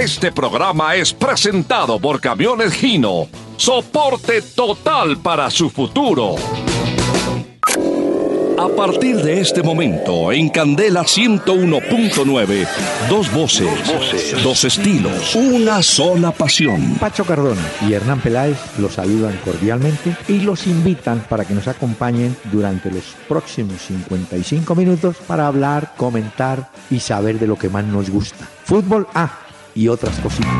Este programa es presentado por Camiones Gino. Soporte total para su futuro. A partir de este momento, en Candela 101.9, dos voces, dos estilos, una sola pasión. Pacho Cardona y Hernán Peláez los saludan cordialmente y los invitan para que nos acompañen durante los próximos 55 minutos para hablar, comentar y saber de lo que más nos gusta. Fútbol A y otras cositas.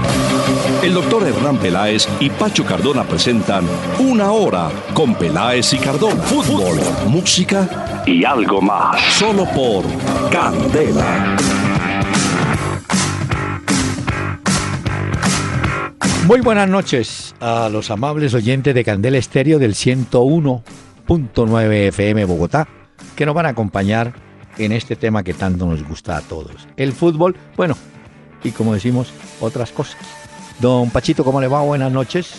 El doctor Hernán Peláez y Pacho Cardona presentan Una Hora con Peláez y Cardona. Fútbol, música y algo más. Solo por Candela. Muy buenas noches a los amables oyentes de Candela Estéreo del 101.9 FM Bogotá, que nos van a acompañar en este tema que tanto nos gusta a todos. El fútbol, bueno, y como decimos, otras cosas. Don Pachito, ¿cómo le va? Buenas noches.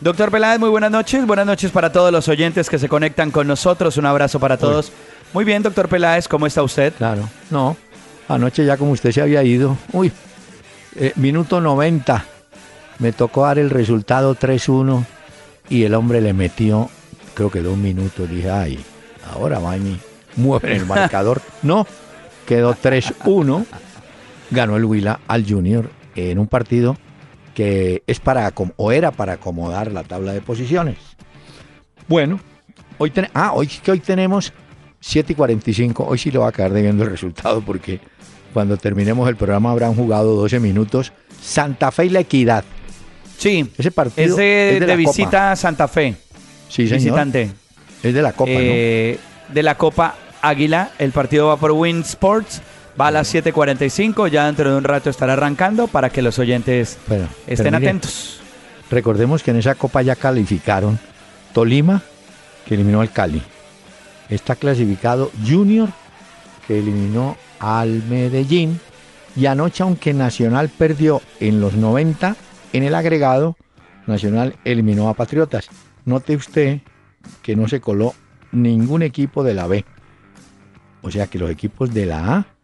Doctor Peláez, muy buenas noches. Buenas noches para todos los oyentes que se conectan con nosotros. Un abrazo para todos. Muy bien, doctor Peláez, ¿cómo está usted? Claro, no. Anoche ya como usted se había ido. Uy, eh, minuto 90. Me tocó dar el resultado 3-1 y el hombre le metió, creo que dos minutos. Dije, ay, ahora va y mueve el marcador. no, quedó 3-1 ganó el Huila al Junior en un partido que es para o era para acomodar la tabla de posiciones. Bueno, hoy ah, hoy que hoy tenemos 7 y 45. Hoy sí lo va a quedar debiendo el resultado porque cuando terminemos el programa habrán jugado 12 minutos Santa Fe y la Equidad. Sí, ese partido es de, visita a Santa Fe. Sí, señor. Visitante. Es de la Copa, eh, De la Copa Águila. El partido va por Win Sports. Va a las 7.45, ya dentro de un rato estará arrancando para que los oyentes estén atentos. Recordemos que en esa copa ya calificaron Tolima, que eliminó al Cali. Está clasificado Junior, que eliminó al Medellín. Y anoche, aunque Nacional perdió en los 90, en el agregado, Nacional eliminó a Patriotas. Note usted que no se coló ningún equipo de la B. O sea que los equipos de la A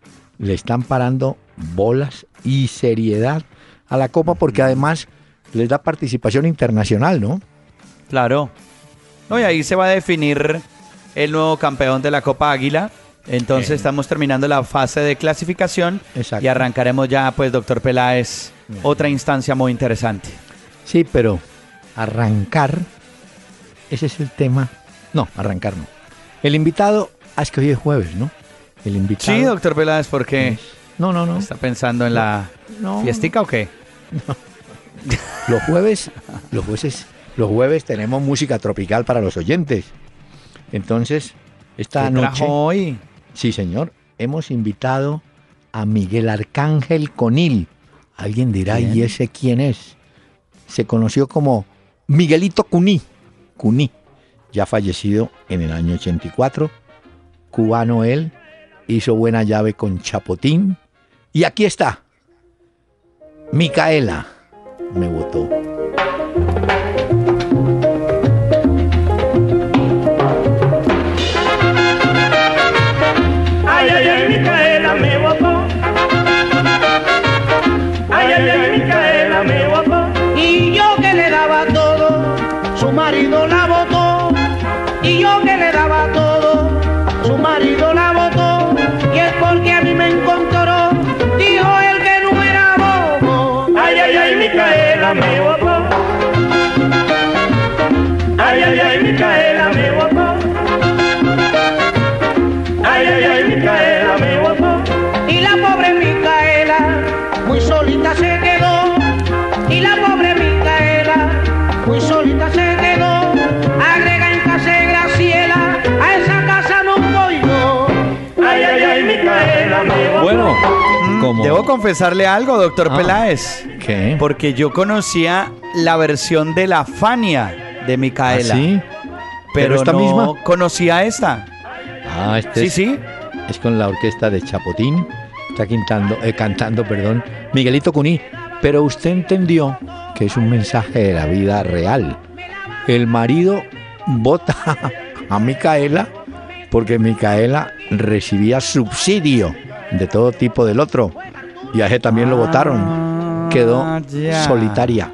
le están parando bolas y seriedad a la Copa porque además les da participación internacional, ¿no? Claro. No, y ahí se va a definir el nuevo campeón de la Copa Águila. Entonces estamos terminando la fase de clasificación y arrancaremos ya, pues, doctor Peláez, otra instancia muy interesante. Sí, pero arrancar, ese es el tema. No, arrancar no. El invitado, ah, es que hoy es jueves, ¿no? El invitado. Sí, doctor Peláez, ¿por qué? No, no, no. ¿Está pensando en la fiestica o qué? No. Los jueves, los jueves, los jueves tenemos música tropical para los oyentes. Entonces, esta noche. hoy? Sí, señor. Hemos invitado a Miguel Arcángel Conil. Alguien dirá, ¿y ese quién es? Se conoció como Miguelito Cuní. Cuní, ya fallecido en el año 84. Cubano él, hizo buena llave con Chapotín. Y aquí está. Micaela me votó. Confesarle algo, doctor Ah. Peláez. ¿Qué? Porque yo conocía la versión de la Fania de Micaela. ¿Ah, sí? Pero, ¿Pero esta no misma? conocía esta. Ah, este Sí, es, sí. es con la orquesta de Chapotín. Está cantando, eh, cantando, perdón, Miguelito Cuní. Pero usted entendió que es un mensaje de la vida real. El marido vota a Micaela porque Micaela recibía subsidio de todo tipo del otro. Y a ese también lo votaron. quedó solitaria.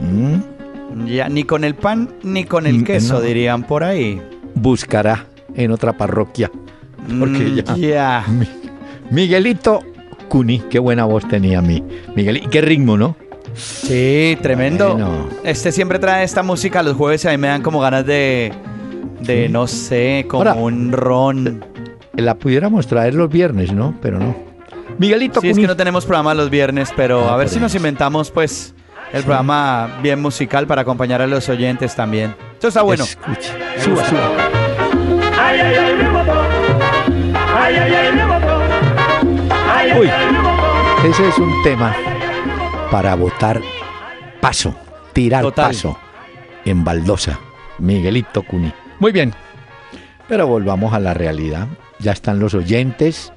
¿Mm? Ya, ni con el pan ni con el queso, dirían por ahí. Buscará en otra parroquia. Porque mm, ya. Miguelito Cuni, qué buena voz tenía mi Miguel. qué ritmo, ¿no? Sí, tremendo. Este siempre trae esta música los jueves y a mí me dan como ganas de, de no sé, como un ron. La pudiéramos traer los viernes, ¿no? Pero no. Miguelito. Sí, es que no tenemos programa los viernes, pero ah, a ver si nos inventamos, pues, el programa bien musical para acompañar a los oyentes también. Eso está bueno. Suba, suba. Ay, ay, ay, me botó. Ay, ay, ay, me botó. Ay, Uy, ese es un tema para votar paso, tirar paso en baldosa. Miguelito Cuni. Muy bien, pero volvamos a la realidad. Ya están los oyentes.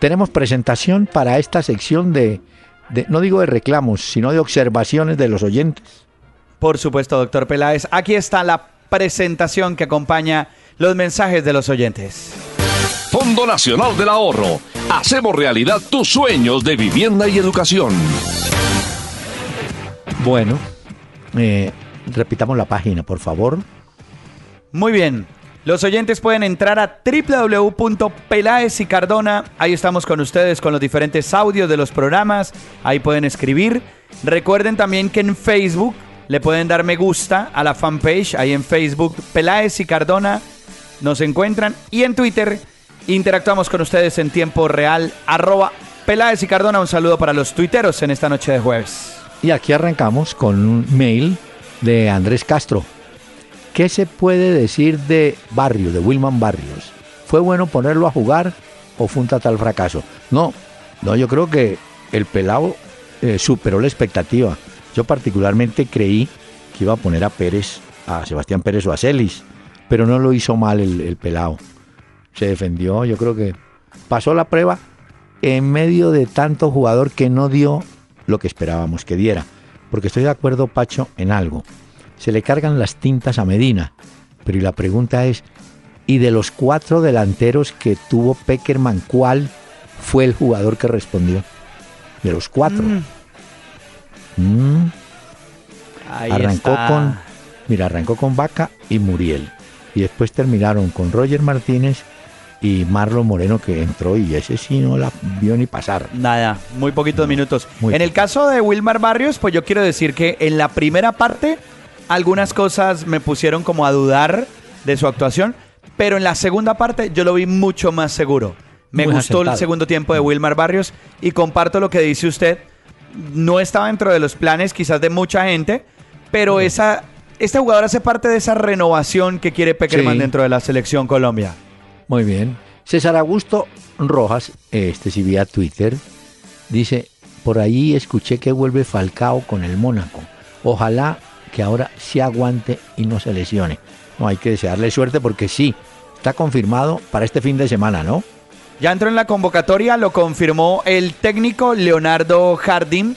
Tenemos presentación para esta sección de, no digo de reclamos, sino de observaciones de los oyentes. Por supuesto, doctor Peláez. Aquí está la presentación que acompaña los mensajes de los oyentes. Fondo Nacional del Ahorro. Hacemos realidad tus sueños de vivienda y educación. Bueno, eh, repitamos la página, por favor. Muy bien. Los oyentes pueden entrar a www.pelaes y Cardona. Ahí estamos con ustedes con los diferentes audios de los programas. Ahí pueden escribir. Recuerden también que en Facebook le pueden dar me gusta a la fanpage. Ahí en Facebook, Peláez y Cardona nos encuentran. Y en Twitter interactuamos con ustedes en tiempo real. Arroba Peláez y Cardona. Un saludo para los tuiteros en esta noche de jueves. Y aquí arrancamos con un mail de Andrés Castro. ¿Qué se puede decir de Barrios, de Wilman Barrios? ¿Fue bueno ponerlo a jugar o fue un total fracaso? No, no, yo creo que el pelado eh, superó la expectativa. Yo particularmente creí que iba a poner a Pérez, a Sebastián Pérez o a Celis, pero no lo hizo mal el, el pelado. Se defendió, yo creo que pasó la prueba en medio de tanto jugador que no dio lo que esperábamos que diera. Porque estoy de acuerdo, Pacho, en algo se le cargan las tintas a Medina. Pero la pregunta es, ¿y de los cuatro delanteros que tuvo Peckerman, cuál fue el jugador que respondió? De los cuatro. Mm. Mm. Arrancó con, mira, arrancó con Vaca y Muriel. Y después terminaron con Roger Martínez y Marlon Moreno que entró y ese sí no la vio ni pasar. Nada, muy poquitos minutos. en el caso de Wilmar Barrios, pues yo quiero decir que en la primera parte algunas cosas me pusieron como a dudar de su actuación, pero en la segunda parte yo lo vi mucho más seguro. Me gustó el segundo tiempo de Wilmar Barrios y comparto lo que dice usted. No estaba dentro de los planes quizás de mucha gente, pero esa, este jugador hace parte de esa renovación que quiere Peckerman dentro de la selección Colombia. Muy bien. César Augusto Rojas, este sí vía Twitter, dice, por ahí escuché que vuelve Falcao con el Mónaco. Ojalá que ahora sí aguante y no se lesione. No hay que desearle suerte porque sí, está confirmado para este fin de semana, ¿no? Ya entró en la convocatoria, lo confirmó el técnico Leonardo Jardín.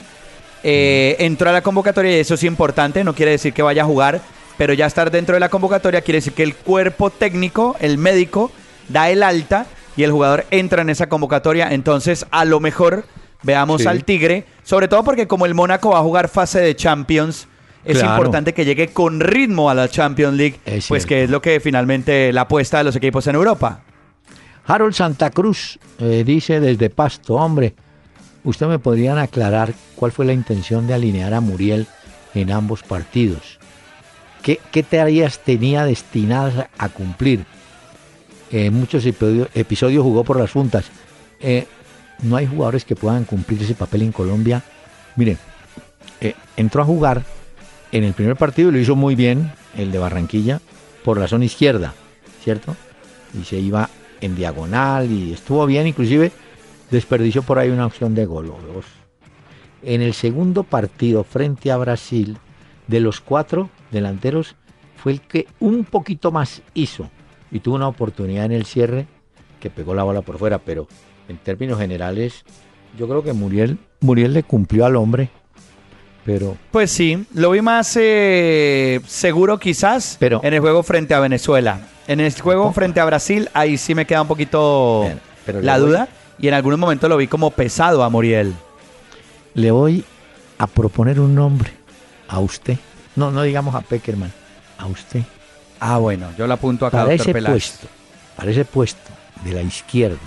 Eh, entró a la convocatoria y eso es importante, no quiere decir que vaya a jugar, pero ya estar dentro de la convocatoria quiere decir que el cuerpo técnico, el médico, da el alta y el jugador entra en esa convocatoria. Entonces, a lo mejor veamos al Tigre, sobre todo porque como el Mónaco va a jugar fase de Champions, es importante que llegue con ritmo a la Champions League, pues que es lo que finalmente la apuesta de los equipos en Europa. Harold Santa Cruz eh, dice desde Pasto, hombre, ¿usted me podrían aclarar cuál fue la intención de alinear a Muriel en ambos partidos? ¿Qué, qué tareas tenía destinadas a cumplir? En muchos episodios, jugó por las juntas. Eh, no hay jugadores que puedan cumplir ese papel en Colombia. Mire, eh, entró a jugar en el primer partido lo hizo muy bien, el de Barranquilla, por la zona izquierda, ¿cierto? Y se iba en diagonal y estuvo bien, inclusive desperdició por ahí una opción de gol. En el segundo partido frente a Brasil, de los cuatro delanteros, fue el que un poquito más hizo y tuvo una oportunidad en el cierre que pegó la bola por fuera, pero en términos generales yo creo que Muriel, Muriel le cumplió al hombre pero pues sí, lo vi más eh, seguro quizás pero, en el juego frente a Venezuela. En el juego frente a Brasil, ahí sí me queda un poquito la duda. Y en algún momento lo vi como pesado a Muriel. Le voy a proponer un nombre a usted. No, no digamos a Peckerman, a usted. Ah, bueno, yo lo apunto acá, para ese puesto, para ese puesto de la izquierda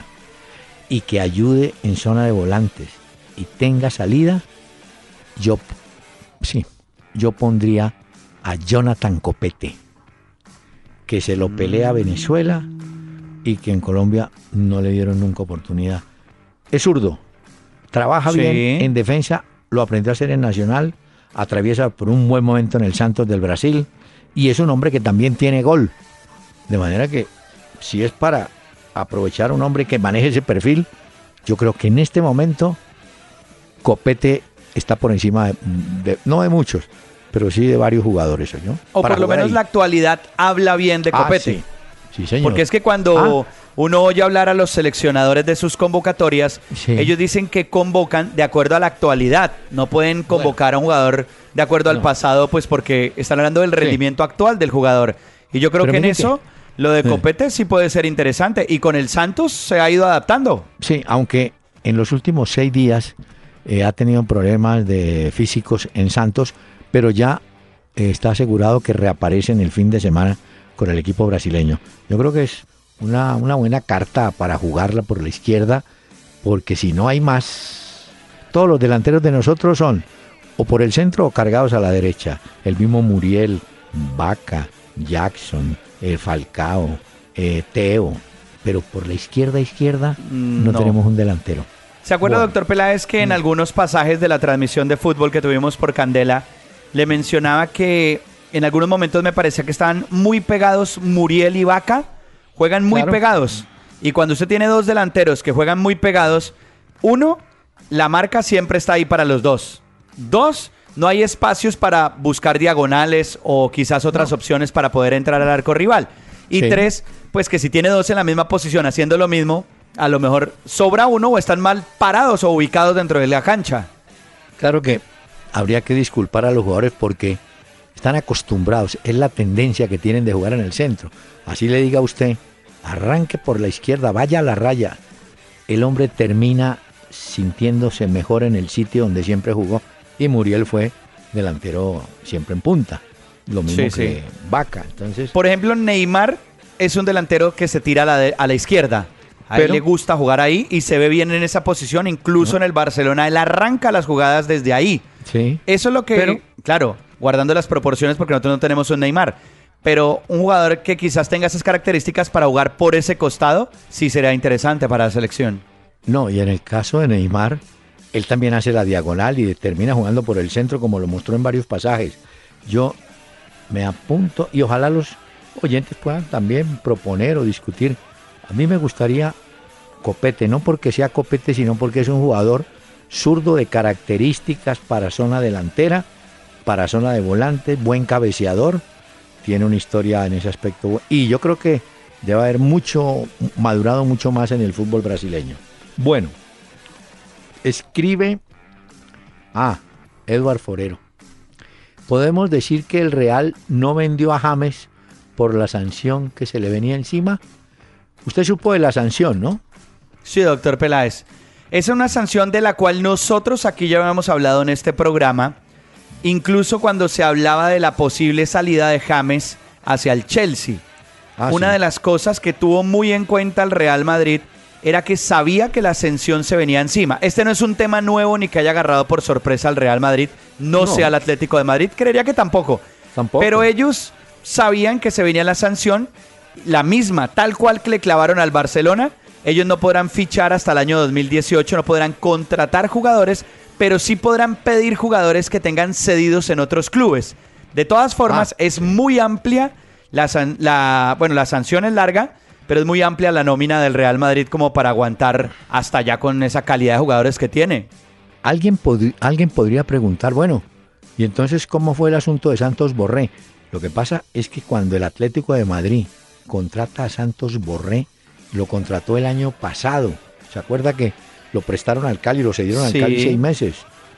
y que ayude en zona de volantes y tenga salida, yo sí, yo pondría a Jonathan Copete, que se lo pelea a Venezuela y que en Colombia no le dieron nunca oportunidad. Es zurdo, trabaja bien en defensa, lo aprendió a hacer en Nacional, atraviesa por un buen momento en el Santos del Brasil y es un hombre que también tiene gol. De manera que si es para aprovechar a un hombre que maneje ese perfil, yo creo que en este momento Copete está por encima de, no de muchos, pero sí de varios jugadores. ¿no? O por lo menos la actualidad habla bien de ah, Copete. sí. señor. Porque es que cuando ah. uno oye hablar a los seleccionadores de sus convocatorias, ellos dicen que convocan de acuerdo a la actualidad. No pueden convocar a un jugador de acuerdo al pasado, pues porque están hablando del rendimiento actual del jugador. Y yo creo que en eso lo de Copete sí puede ser interesante. Y con el Santos se ha ido adaptando. Sí, aunque en los últimos seis días eh, ha tenido problemas de físicos en Santos, pero ya eh, está asegurado que reaparece en el fin de semana con el equipo brasileño. Yo creo que es una, una buena carta para jugarla por la izquierda, porque si no hay más, todos los delanteros de nosotros son o por el centro o cargados a la derecha. El mismo Muriel, Vaca, Jackson, eh, Falcao, eh, Teo, pero por la izquierda izquierda mm, no, tenemos un delantero. ¿Se acuerda, doctor Peláez, que en mm. algunos pasajes de la transmisión de fútbol que tuvimos por Candela, le mencionaba que en algunos momentos me parecía que estaban muy pegados Muriel y Vaca? Juegan muy pegados. Y cuando usted tiene dos delanteros que juegan muy pegados, uno, la marca siempre está ahí para los dos. Dos, no hay espacios para buscar diagonales o quizás otras opciones para poder entrar al arco rival. Y tres, pues que si tiene dos en la misma posición haciendo lo mismo, a lo mejor sobra uno o están mal parados o ubicados dentro de la cancha. Claro que habría que disculpar a los jugadores porque están acostumbrados, es la tendencia que tienen de jugar en el centro. Así le diga a usted, arranque por la izquierda, vaya a la raya. El hombre termina sintiéndose mejor en el sitio donde siempre jugó y Muriel fue delantero siempre en punta. Lo mismo que Vaca. Entonces, Por ejemplo, Neymar es un delantero que se tira a la, a la izquierda. A él le gusta jugar ahí y se ve bien en esa posición. Incluso en el Barcelona, él arranca las jugadas desde ahí. Sí. Eso es lo que, claro, guardando las proporciones porque nosotros no tenemos un Neymar. Pero un jugador que quizás tenga esas características para jugar por ese costado, sí sería interesante para la selección. No, y en el caso de Neymar, él también hace la diagonal y termina jugando por el centro como lo mostró en varios pasajes. Yo me apunto y ojalá los oyentes puedan también proponer o discutir. A mí me gustaría Copete, no porque sea Copete, sino porque es un jugador zurdo de características para zona delantera, para zona de volante, buen cabeceador, tiene una historia en ese aspecto y yo creo que debe haber mucho madurado mucho más en el fútbol brasileño. Bueno, Escribe a Edward Forero. ¿Podemos decir que el Real no vendió a James por la sanción que se le venía encima? Usted supo de la sanción, ¿no? Sí, doctor Peláez. Es una sanción de la cual nosotros aquí ya habíamos hablado en este programa, incluso cuando se hablaba de la posible salida de James hacia el Chelsea. Ah, una de las cosas que tuvo muy en cuenta el Real Madrid era que sabía que la ascensión se venía encima. Este no es un tema nuevo ni que haya agarrado por sorpresa al Real Madrid, no, sea el Atlético de Madrid, creería que tampoco. Tampoco. Pero ellos sabían que se venía la sanción, la misma, tal cual que le clavaron al Barcelona. Ellos no podrán fichar hasta el año 2018, no podrán contratar jugadores, pero sí podrán pedir jugadores que tengan cedidos en otros clubes. De todas formas, ah, es muy amplia la, la, bueno, la sanción es larga, pero es muy amplia la nómina del Real Madrid como para aguantar hasta allá con esa calidad de jugadores que tiene. Alguien, alguien podría preguntar, bueno, ¿y entonces cómo fue el asunto de Santos Borré? Lo que pasa es que cuando el Atlético de Madrid contrata a Santos Borré, lo contrató el año pasado. ¿Se acuerda que lo prestaron al Cali y lo cedieron al Cali seis meses?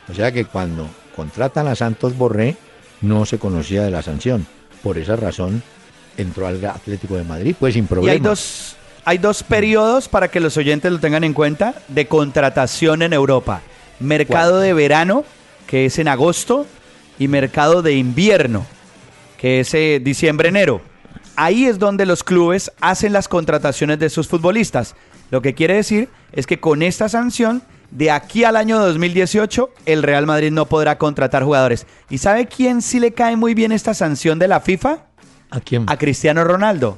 O sea que cuando contratan a Santos Borré, no se conocía de la sanción. Por esa razón, entró al Atlético de Madrid, pues sin problema. Y hay dos, hay dos periodos para que los oyentes lo tengan en cuenta de contratación en Europa. Mercado de verano, que es en agosto, y mercado de invierno, que es eh, diciembre-enero. Ahí es donde los clubes hacen las contrataciones de sus futbolistas. Lo que quiere decir es que con esta sanción, de aquí al año 2018, el Real Madrid no podrá contratar jugadores. ¿Y sabe quién sí le cae muy bien esta sanción de la FIFA? ¿A quién? A Cristiano Ronaldo.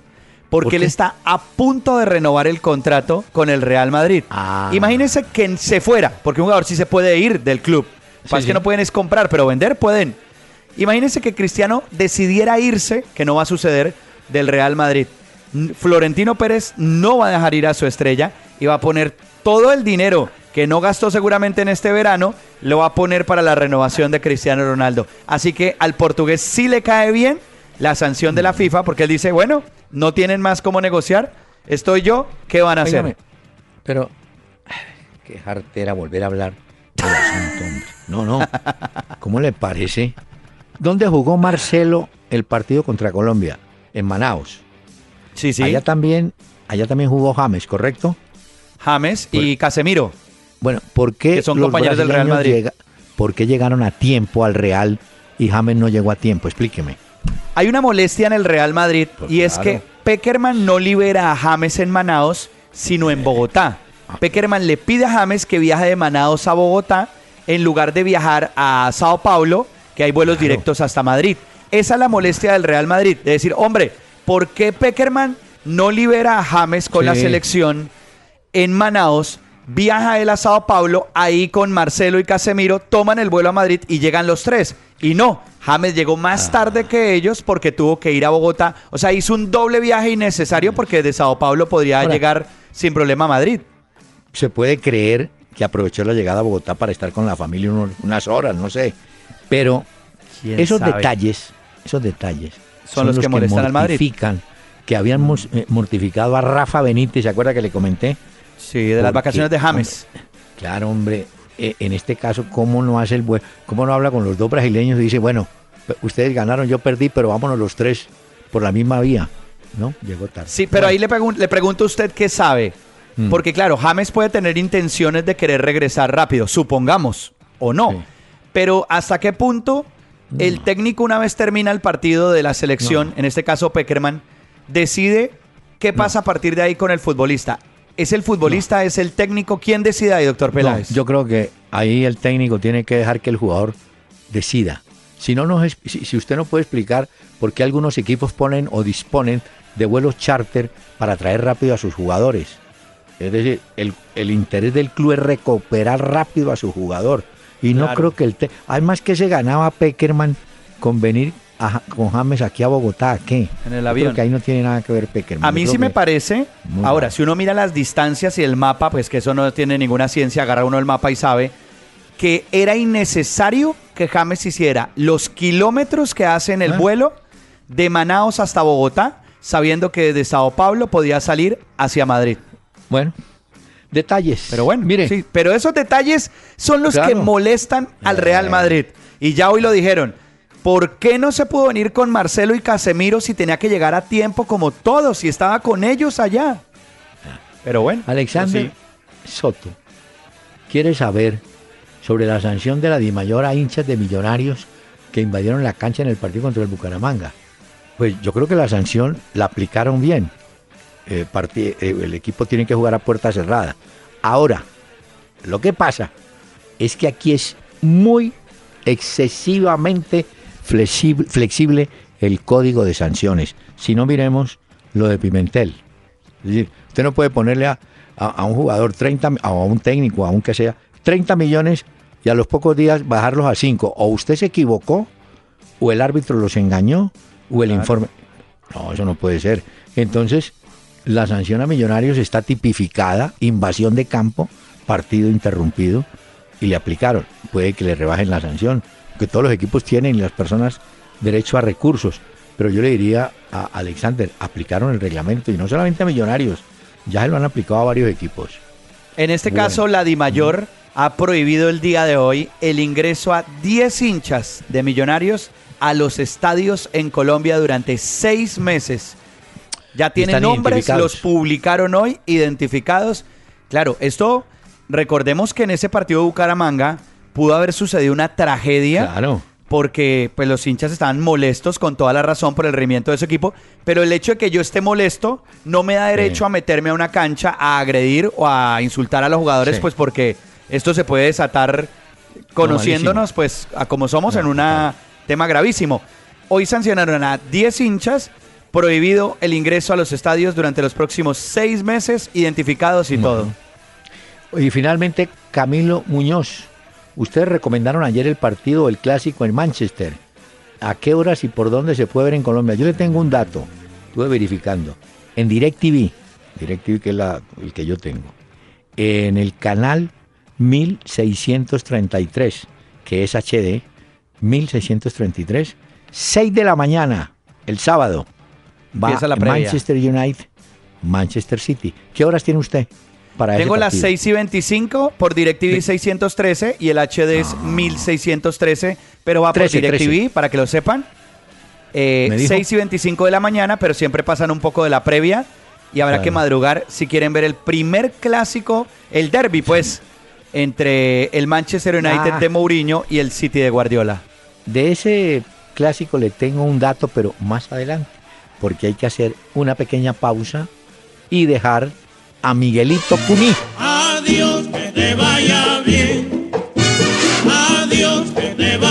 Porque él está a punto de renovar el contrato con el Real Madrid. Ah. Imagínense que se fuera, porque un jugador sí se puede ir del club. Sí, que no pueden es comprar, pero vender pueden. Imagínense que Cristiano decidiera irse, que no va a suceder, del Real Madrid. Florentino Pérez no va a dejar ir a su estrella y va a poner todo el dinero que no gastó seguramente en este verano, lo va a poner para la renovación de Cristiano Ronaldo. Así que al portugués sí le cae bien la sanción de la FIFA porque él dice, bueno, no tienen más cómo negociar, estoy yo, ¿qué van a hacer? Pero, qué jartera volver a hablar del asunto, hombre. No, no. ¿Cómo le parece? ¿Dónde jugó Marcelo el partido contra Colombia? En Manaus. Sí, sí. Allá también, allá también jugó James, ¿correcto? James y Casemiro. Bueno, ¿por qué son compañeros del Real Madrid? ¿Por qué llegaron a tiempo al Real y James no llegó a tiempo? Explíqueme. Hay una molestia en el Real Madrid pues y es que Peckerman no libera a James en Manaos, sino en Bogotá. Ah. Peckerman le pide a James que viaje de Manaos a Bogotá en lugar de viajar a Sao Paulo, que hay vuelos directos hasta Madrid. Esa es la molestia del Real Madrid, de decir, hombre, ¿por qué Peckerman no libera a James con la selección en Manaos? Viaja él a Sao Paulo, ahí con Marcelo y Casemiro, toman el vuelo a Madrid y llegan los tres. Y no, James llegó más ah. tarde que ellos porque tuvo que ir a Bogotá. O sea, hizo un doble viaje innecesario porque de Sao Paulo podría llegar sin problema a Madrid. Se puede creer que aprovechó la llegada a Bogotá para estar con la familia unas horas, no sé. Pero esos detalles, esos detalles son, los, que, molestan al Madrid. Que habían eh, mortificado a Rafa Benítez, ¿se acuerda que le comenté? Sí, de las vacaciones de James. claro, hombre, eh, en este caso, ¿cómo no hace el buen, cómo no habla con los dos brasileños y dice, bueno, ustedes ganaron, yo perdí, pero vámonos los tres por la misma vía? ¿No? Llegó tarde. Sí, pero ahí le, le pregunto a usted qué sabe. Mm. Porque claro, James puede tener intenciones de querer regresar rápido, supongamos, o no. Pero ¿hasta qué punto el técnico una vez termina el partido de la selección, en este caso Peckerman, decide qué pasa a partir de ahí con el futbolista? ¿Es el futbolista, es el técnico? ¿Quién decide ahí, doctor Peláez? yo creo que ahí el técnico tiene que dejar que el jugador decida. Si, no nos, si usted no puede explicar por qué algunos equipos ponen o disponen de vuelos charter para traer rápido a sus jugadores. Es decir, el, interés del club es recuperar rápido a su jugador. Y no creo que el... Además que se ganaba Peckerman con venir con James aquí a Bogotá, ¿qué? En el avión. que ahí no tiene nada que ver Peckerman. A mí sí me parece. Ahora, si uno mira las distancias y el mapa, pues que eso no tiene ninguna ciencia, agarra uno el mapa y sabe que era innecesario que James hiciera los kilómetros que hace en el ah. vuelo de Manaos hasta Bogotá, sabiendo que desde Sao Paulo podía salir hacia Madrid. Bueno, detalles. Pero bueno, mire. Sí, pero esos detalles son los que molestan al Real Madrid. Y ya hoy lo dijeron. ¿Por qué no se pudo venir con Marcelo y Casemiro si tenía que llegar a tiempo como todos, si estaba con ellos allá? Pero bueno. Alexander Soto quiere saber sobre la sanción de la Dimayor a hinchas de millonarios que invadieron la cancha en el partido contra el Bucaramanga. Pues yo creo que la sanción la aplicaron bien. Eh, eh, el equipo tiene que jugar a puerta cerrada. Ahora, lo que pasa es que aquí es muy excesivamente flexible, el código de sanciones. Si no miremos lo de Pimentel. Es decir, usted no puede ponerle a, un jugador 30, a un técnico, aunque sea, 30 millones y a los pocos días bajarlos a 5. O usted se equivocó, o el árbitro los engañó, o el informe. No, eso no puede ser. Entonces, la sanción a Millonarios está tipificada, invasión de campo, partido interrumpido, y le aplicaron. Puede que le rebajen la sanción, que todos los equipos tienen y las personas derecho a recursos. Pero yo le diría a Alexander, aplicaron el reglamento y no solamente a Millonarios, ya se lo han aplicado a varios equipos. En este caso, la DIMAYOR ha prohibido el día de hoy el ingreso a 10 hinchas de Millonarios a los estadios en Colombia durante seis meses ya tienen nombres, los publicaron hoy, identificados. Claro, esto, recordemos que en ese partido de Bucaramanga, pudo haber sucedido una tragedia. Claro porque pues los hinchas estaban molestos con toda la razón por el rendimiento de su equipo, pero el hecho de que yo esté molesto no me da derecho a meterme a una cancha a agredir o a insultar a los jugadores, pues porque esto se puede desatar conociéndonos pues a como somos en un tema gravísimo. Hoy sancionaron a 10 hinchas, prohibido el ingreso a los estadios durante los próximos seis meses, identificados y todo. Y finalmente Camilo Muñoz Ustedes recomendaron ayer el partido, el clásico en Manchester. ¿A qué horas y por dónde se puede ver en Colombia? Yo le tengo un dato, estuve verificando. En DirecTV, DirecTV que es la, el que yo tengo, en el canal 1633, que es HD, 1633, 6 de la mañana, el sábado, va la Manchester United, Manchester City. ¿Qué horas tiene usted? Tengo las 6 y 25 por DirecTV 613 y el HD es 1613, ah. pero va por DirecTV para que lo sepan. Eh, 6 y 25 de la mañana, pero siempre pasan un poco de la previa y habrá que madrugar si quieren ver el primer clásico, el derby, pues, entre el Manchester United ah. de Mourinho y el City de Guardiola. De ese clásico le tengo un dato, pero más adelante, porque hay que hacer una pequeña pausa y dejar a Miguelito Cuní. Adiós, que te vaya bien. Adiós, que te vaya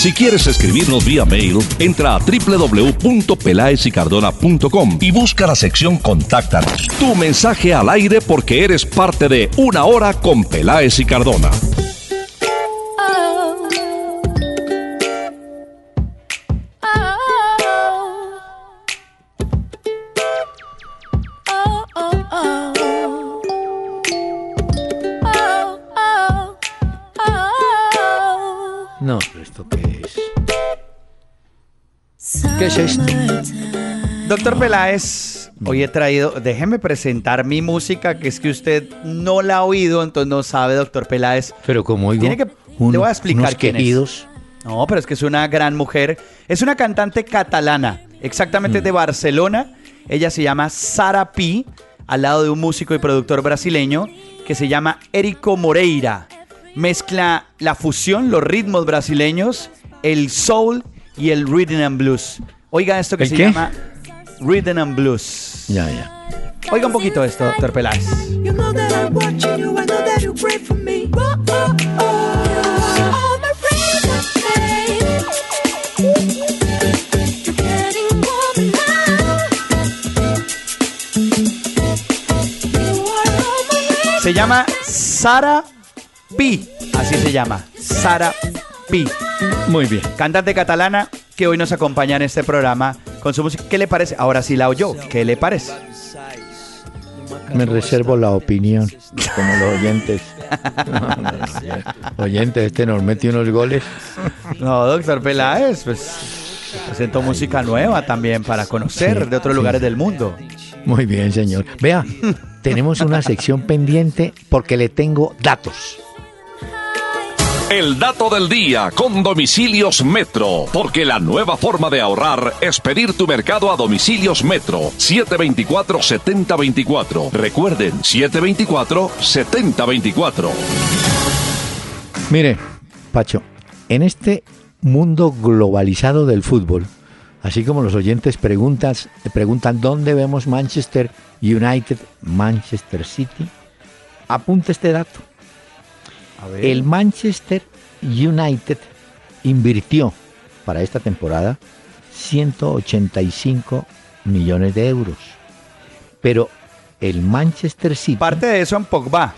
Si quieres escribirnos vía mail, entra a www.pelaesicardona.com y busca la sección Contáctanos. Tu mensaje al aire porque eres parte de Una Hora con Peláez y Cardona. ¿Qué es esto? Doctor Peláez, hoy he traído, déjeme presentar mi música, que es que usted no la ha oído, entonces no sabe, doctor Peláez. Pero como oigo, Tiene que, le voy a explicar quién es. No, pero es que es una gran mujer. Es una cantante catalana, exactamente mm. de Barcelona. Ella se llama Sara Pi, al lado de un músico y productor brasileño que se llama Érico Moreira. Mezcla la fusión, los ritmos brasileños, el soul y el Rhythm and Blues. Oiga esto que se llama Rhythm and Blues. Ya, ya. Oiga un poquito esto, doctor Peláez. Se llama Sara Pi, así se llama, Sara Pi. Muy bien. Cantante catalana que hoy nos acompaña en este programa con su música. ¿Qué le parece? Ahora sí la oyó. ¿Qué le parece? Me reservo la opinión, como los oyentes. oyentes, este nos mete unos goles. No, doctor Peláez, pues presentó música nueva también para conocer de otros lugares del mundo. Muy bien, señor. Vea, tenemos una sección pendiente porque le tengo datos. El dato del día con Domicilios Metro, porque la nueva forma de ahorrar es pedir tu mercado a Domicilios Metro 724-7024. Recuerden, 724-7024. Mire, Pacho, en este mundo globalizado del fútbol, así como los oyentes preguntan, preguntan dónde vemos Manchester United, Manchester City, apunte este dato. El Manchester United invirtió para esta temporada 185 millones de euros. Pero el Manchester City... Parte de eso en Pogba.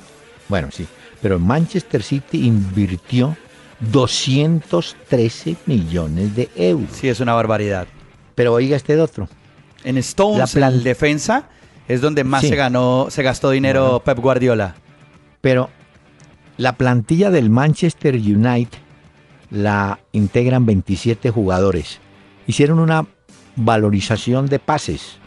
Bueno, sí. Pero el Manchester City invirtió 213 millones de euros. Sí, es una barbaridad. Pero oiga este otro. En Stones, la defensa, es donde más se ganó, se gastó dinero Pep Guardiola. Pero la plantilla del Manchester United la integran 27 jugadores. Hicieron una valorización de pases.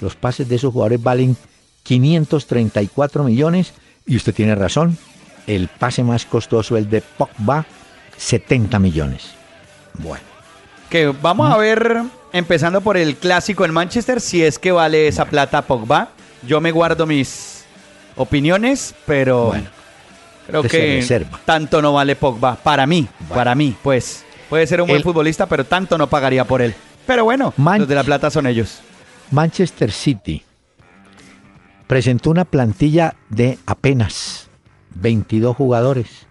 Los pases de esos jugadores valen 534 millones y usted tiene razón. El pase más costoso, el de Pogba, 70 millones. Bueno. Que vamos a ver, empezando por el clásico en Manchester, si es que vale esa plata Pogba. Yo me guardo mis opiniones, pero bueno, creo que tanto no vale Pogba. Para mí, para mí, pues. Puede ser un buen futbolista, pero tanto no pagaría por él. Pero bueno, los de la plata son ellos. Manchester City presentó una plantilla de apenas 22 jugadores.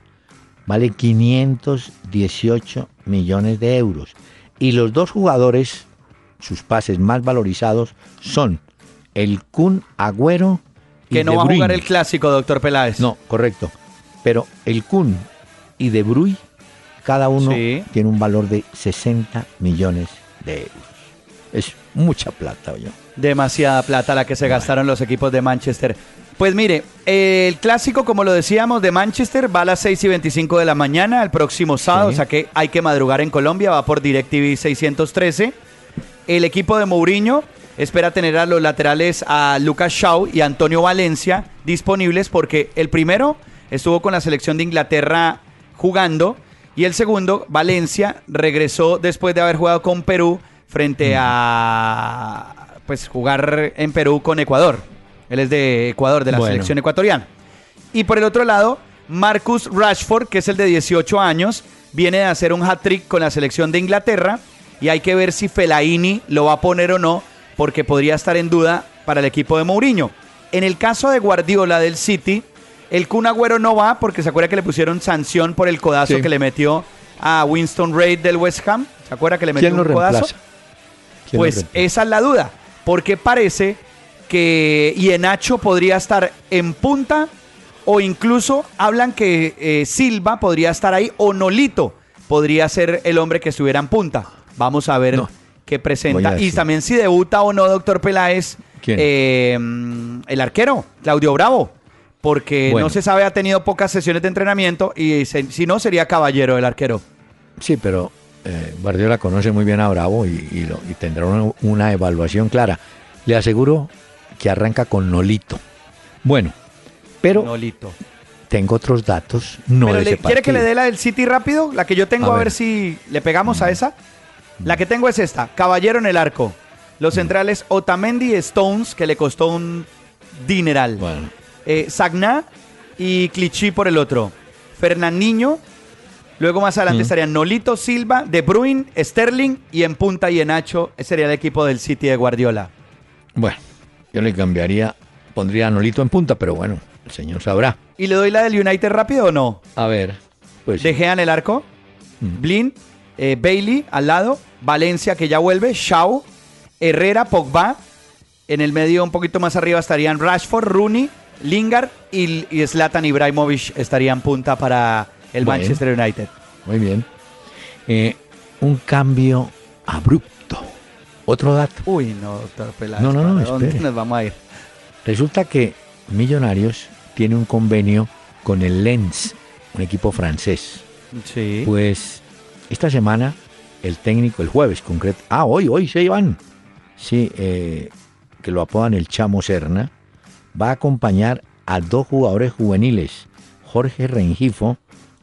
Vale 518 millones de euros. Y los dos jugadores, sus pases más valorizados, son el Kun Agüero y Que no va a jugar el clásico, doctor Peláez. No, correcto. Pero el Kun y De Bruyne, cada uno tiene un valor de 60 millones de euros. Es mucha plata, yo. Demasiada plata la que se gastaron los equipos de Manchester. Pues mire, el clásico, como lo decíamos, de Manchester va a las 6 y 25 de la mañana el próximo sábado, o sea que hay que madrugar en Colombia, va por DirecTV 613. El equipo de Mourinho espera tener a los laterales a Lucas Shaw y Antonio Valencia disponibles porque el primero estuvo con la selección de Inglaterra jugando y el segundo, Valencia, regresó después de haber jugado con Perú frente a pues jugar en Perú con Ecuador. Él es de Ecuador, de la selección ecuatoriana. Y por el otro lado, Marcus Rashford, que es el de 18 años, viene de hacer un hat-trick con la selección de Inglaterra y hay que ver si Fellaini lo va a poner o no, porque podría estar en duda para el equipo de Mourinho. En el caso de Guardiola del City, el Kun Agüero no va porque se acuerda que le pusieron sanción por el codazo que le metió a Winston Reid del West Ham. ¿Se acuerda que le metió un codazo? Pues esa es la duda, porque parece que Ienacho podría estar en punta o incluso hablan que eh, Silva podría estar ahí o Nolito podría ser el hombre que estuviera en punta. Vamos a ver qué presenta. Y también si debuta o no, doctor Peláez, eh, el arquero, Claudio Bravo. Porque no se sabe, ha tenido pocas sesiones de entrenamiento y si no sería caballero el arquero. Sí, pero eh, Guardiola conoce muy bien a Bravo y, tendrá una, evaluación clara. Le aseguro que arranca con Nolito. Bueno, pero Nolito. tengo otros datos. No ¿Quiere que le dé la del City rápido? La que yo tengo, a, ver. si le pegamos a mm. esa. La que tengo es esta: Caballero en el arco. Los mm. centrales Otamendi y Stones, que le costó un dineral. Bueno. Eh, Sagna y Clichy por el otro. Fernandinho, Luego más adelante estarían Nolito, Silva, De Bruyne, Sterling y en punta y en Nacho sería el equipo del City de Guardiola. Bueno, yo le cambiaría, pondría a Nolito en punta, pero bueno, el señor sabrá. ¿Y le doy la del United rápido o no? A ver, pues. Dejea en el arco, Blind, eh, Bailey al lado, Valencia que ya vuelve, Shaw, Herrera, Pogba. En el medio, un poquito más arriba, estarían Rashford, Rooney, Lingard y, y Zlatan Ibrahimovic estarían punta para el Manchester United. Muy bien. Eh, un cambio abrupto. Otro dato. Uy, no, doctor Peláez. No, no, no, ¿Dónde nos vamos a ir? Resulta que Millonarios tiene un convenio con el Lens, un equipo francés. Sí. Pues esta semana el técnico, el jueves concreto, ah, hoy, hoy se iban, sí, eh, que lo apodan el Chamo Serna, va a acompañar a dos jugadores juveniles, Jorge Rengifo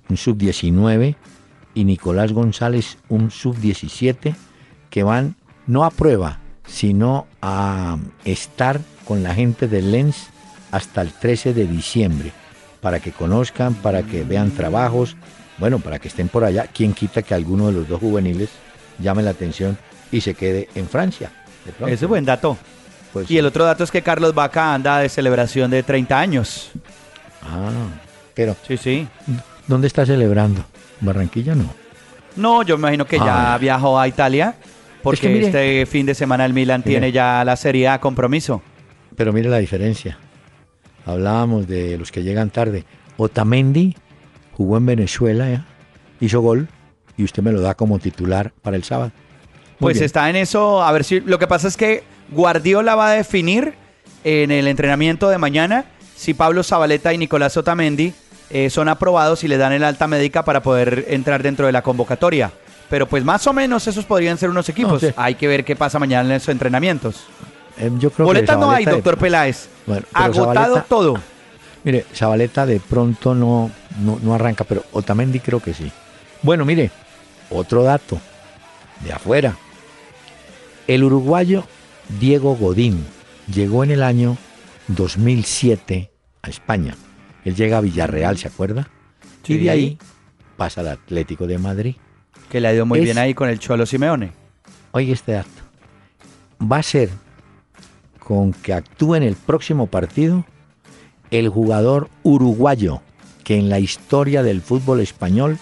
un sub-19, y Nicolás González, un sub-17, que van no a prueba, sino a estar con la gente del Lens hasta el 13 de diciembre, para que conozcan, para que vean trabajos, bueno, para que estén por allá. ¿Quién quita que alguno de los dos juveniles llame la atención y se quede en Francia? Ese es buen dato. Pues, y el otro dato es que Carlos Vaca anda de celebración de 30 años. Ah, pero... Sí, sí. ¿Dónde está celebrando? ¿Barranquilla no? No, yo me imagino que ya ah. viajó a Italia porque este fin de semana el Milan tiene ya la Serie A compromiso. Pero mire la diferencia. Hablábamos de los que llegan tarde. Otamendi jugó en Venezuela hizo gol y usted me lo da como titular para el sábado. pues está en eso, a ver si lo que pasa es que Guardiola va a definir en el entrenamiento de mañana si Pablo Zabaleta y Nicolás Otamendi eh, son aprobados y le dan el alta médica para poder entrar dentro de la convocatoria. Pero pues más o menos esos podrían ser unos equipos. Hay que ver qué pasa mañana en esos entrenamientos. Eh, yo creo Boleta no hay, doctor Peláez. Agotado todo. Mire, Zabaleta de pronto no, no, no arranca, pero Otamendi creo que sí. Bueno, mire, otro dato de afuera. El uruguayo Diego Godín llegó en el año 2007 a España. Él llega a Villarreal, ¿se acuerda? Y de ahí pasa al Atlético de Madrid. Que le ha ido muy bien ahí con el Cholo Simeone. Oye, este dato. Va a ser con que actúe en el próximo partido el jugador uruguayo que en la historia del fútbol español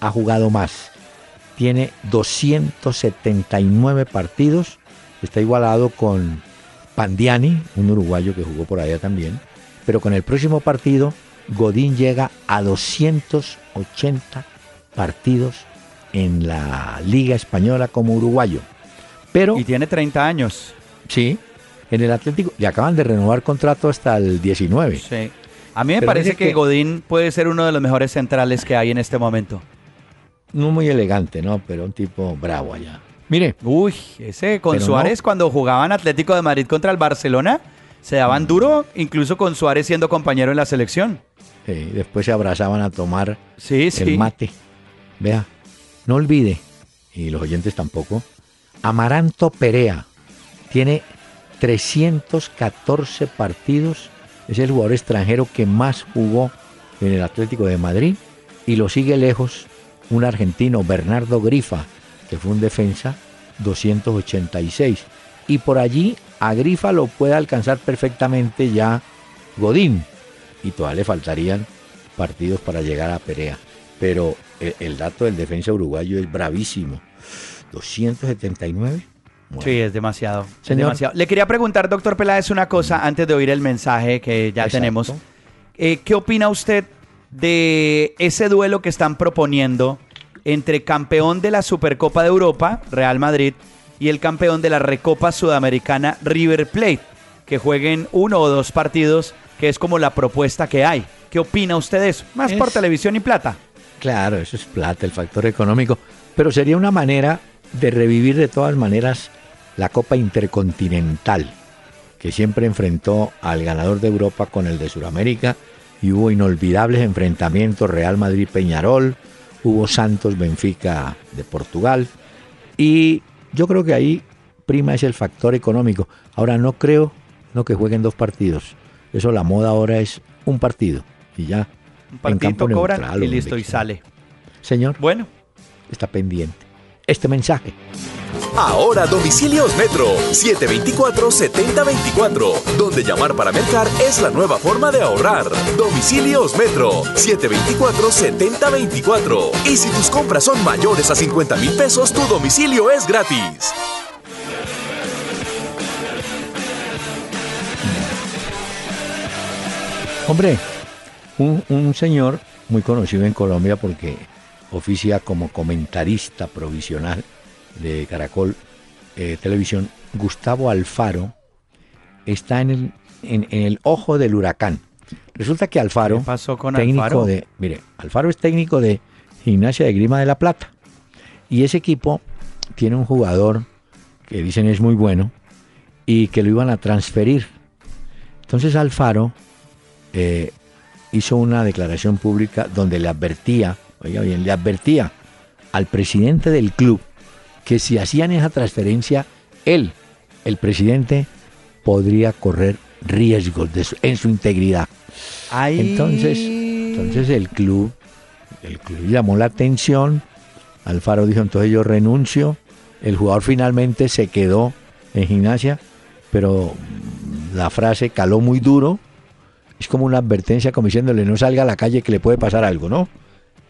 ha jugado más. Tiene 279 partidos, está igualado con Pandiani, un uruguayo que jugó por allá también, pero con el próximo partido Godín llega a 280 partidos en la Liga Española como uruguayo. Pero, y tiene 30 años. Sí, en el Atlético le acaban de renovar contrato hasta el 19. Sí. A mí me parece que, Godín puede ser uno de los mejores centrales que hay en este momento. No muy elegante, ¿no? Pero un tipo bravo allá. Mire. Uy, ese con Suárez cuando jugaban Atlético de Madrid contra el Barcelona, se daban duro, incluso con Suárez siendo compañero en la selección. Sí, después se abrazaban a tomar el mate. Vea, no olvide, y los oyentes tampoco, Amaranto Perea tiene 314 partidos. Es el jugador extranjero que más jugó en el Atlético de Madrid. Y lo sigue lejos un argentino, Bernardo Grifa, que fue un defensa, 286. Y por allí a Grifa lo puede alcanzar perfectamente ya Godín. Y todavía le faltarían partidos para llegar a Perea. Pero el, el dato del defensa uruguayo es bravísimo. 279 Sí, es demasiado, demasiado. Le quería preguntar, doctor Peláez, una cosa antes de oír el mensaje que ya tenemos. Eh, ¿Qué opina usted de ese duelo que están proponiendo entre campeón de la Supercopa de Europa, Real Madrid, y el campeón de la Recopa Sudamericana, River Plate? Que jueguen uno o dos partidos, que es como la propuesta que hay. ¿Qué opina usted de eso? Más por televisión y plata. Claro, eso es plata, el factor económico. Pero sería una manera de revivir de todas maneras la Copa Intercontinental, que siempre enfrentó al ganador de Europa con el de Sudamérica y hubo inolvidables enfrentamientos Real Madrid-Peñarol, hubo Santos-Benfica de Portugal y yo creo que ahí prima es el factor económico. Ahora no creo no que jueguen dos partidos. Eso la moda ahora es un partido y ya. Un partido cobran y listo y sale. Señor. Bueno. Está pendiente. Este mensaje. Ahora domicilios Metro 724-7024, donde llamar para mercar es la nueva forma de ahorrar. Domicilios Metro 724-7024. Y si tus compras son mayores a 50 mil pesos, tu domicilio es gratis. Hombre, un, un señor muy conocido en Colombia porque oficia como comentarista provisional de Caracol eh, Televisión, Gustavo Alfaro, está en el, en, el ojo del huracán. Resulta que Alfaro, pasó con técnico de, mire, Alfaro es técnico de Gimnasia de Grima de la Plata. Y ese equipo tiene un jugador que dicen es muy bueno y que lo iban a transferir. Entonces Alfaro eh, hizo una declaración pública donde le advertía, oiga bien, le advertía al presidente del club que si hacían esa transferencia, él, el presidente, podría correr riesgos en su integridad. Entonces, entonces el club, el club llamó la atención. Alfaro dijo, entonces yo renuncio. El jugador finalmente se quedó en gimnasia, pero la frase caló muy duro. Es como una advertencia como diciéndole no salga a la calle que le puede pasar algo, ¿no?